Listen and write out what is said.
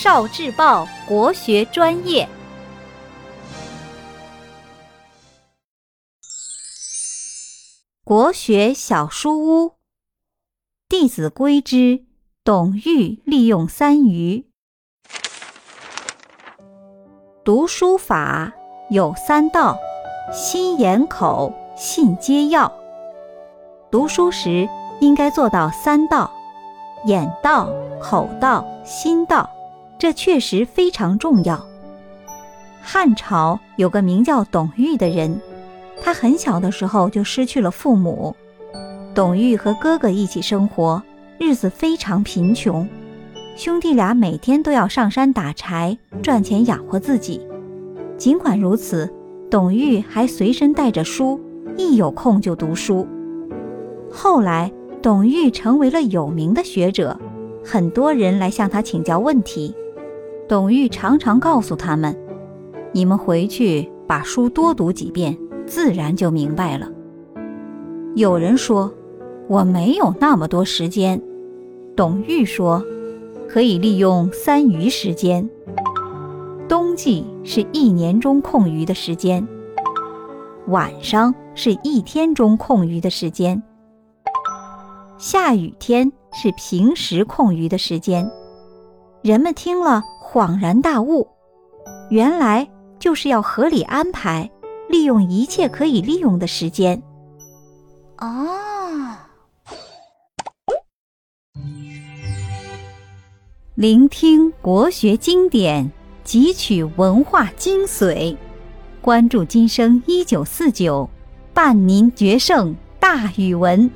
少智报国学专业，《国学小书屋》《弟子规》之董玉利用三余。读书法有三到：心、眼、口，信皆要。读书时应该做到三到。眼到、口到、心到，这确实非常重要。汉朝有个名叫董玉的人，他很小的时候就失去了父母。董玉和哥哥一起生活，日子非常贫穷，兄弟俩每天都要上山打柴赚钱养活自己。尽管如此，董玉还随身带着书，一有空就读书。后来。董玉成为了有名的学者，很多人来向他请教问题。董玉常常告诉他们：“你们回去把书多读几遍，自然就明白了。”有人说：“我没有那么多时间。”董玉说：“可以利用三余时间。冬季是一年中空余的时间，晚上是一天中空余的时间。”下雨天是平时空余的时间，人们听了恍然大悟，原来就是要合理安排，利用一切可以利用的时间。哦，聆听国学经典，汲取文化精髓，关注今生一九四九，伴您决胜大语文。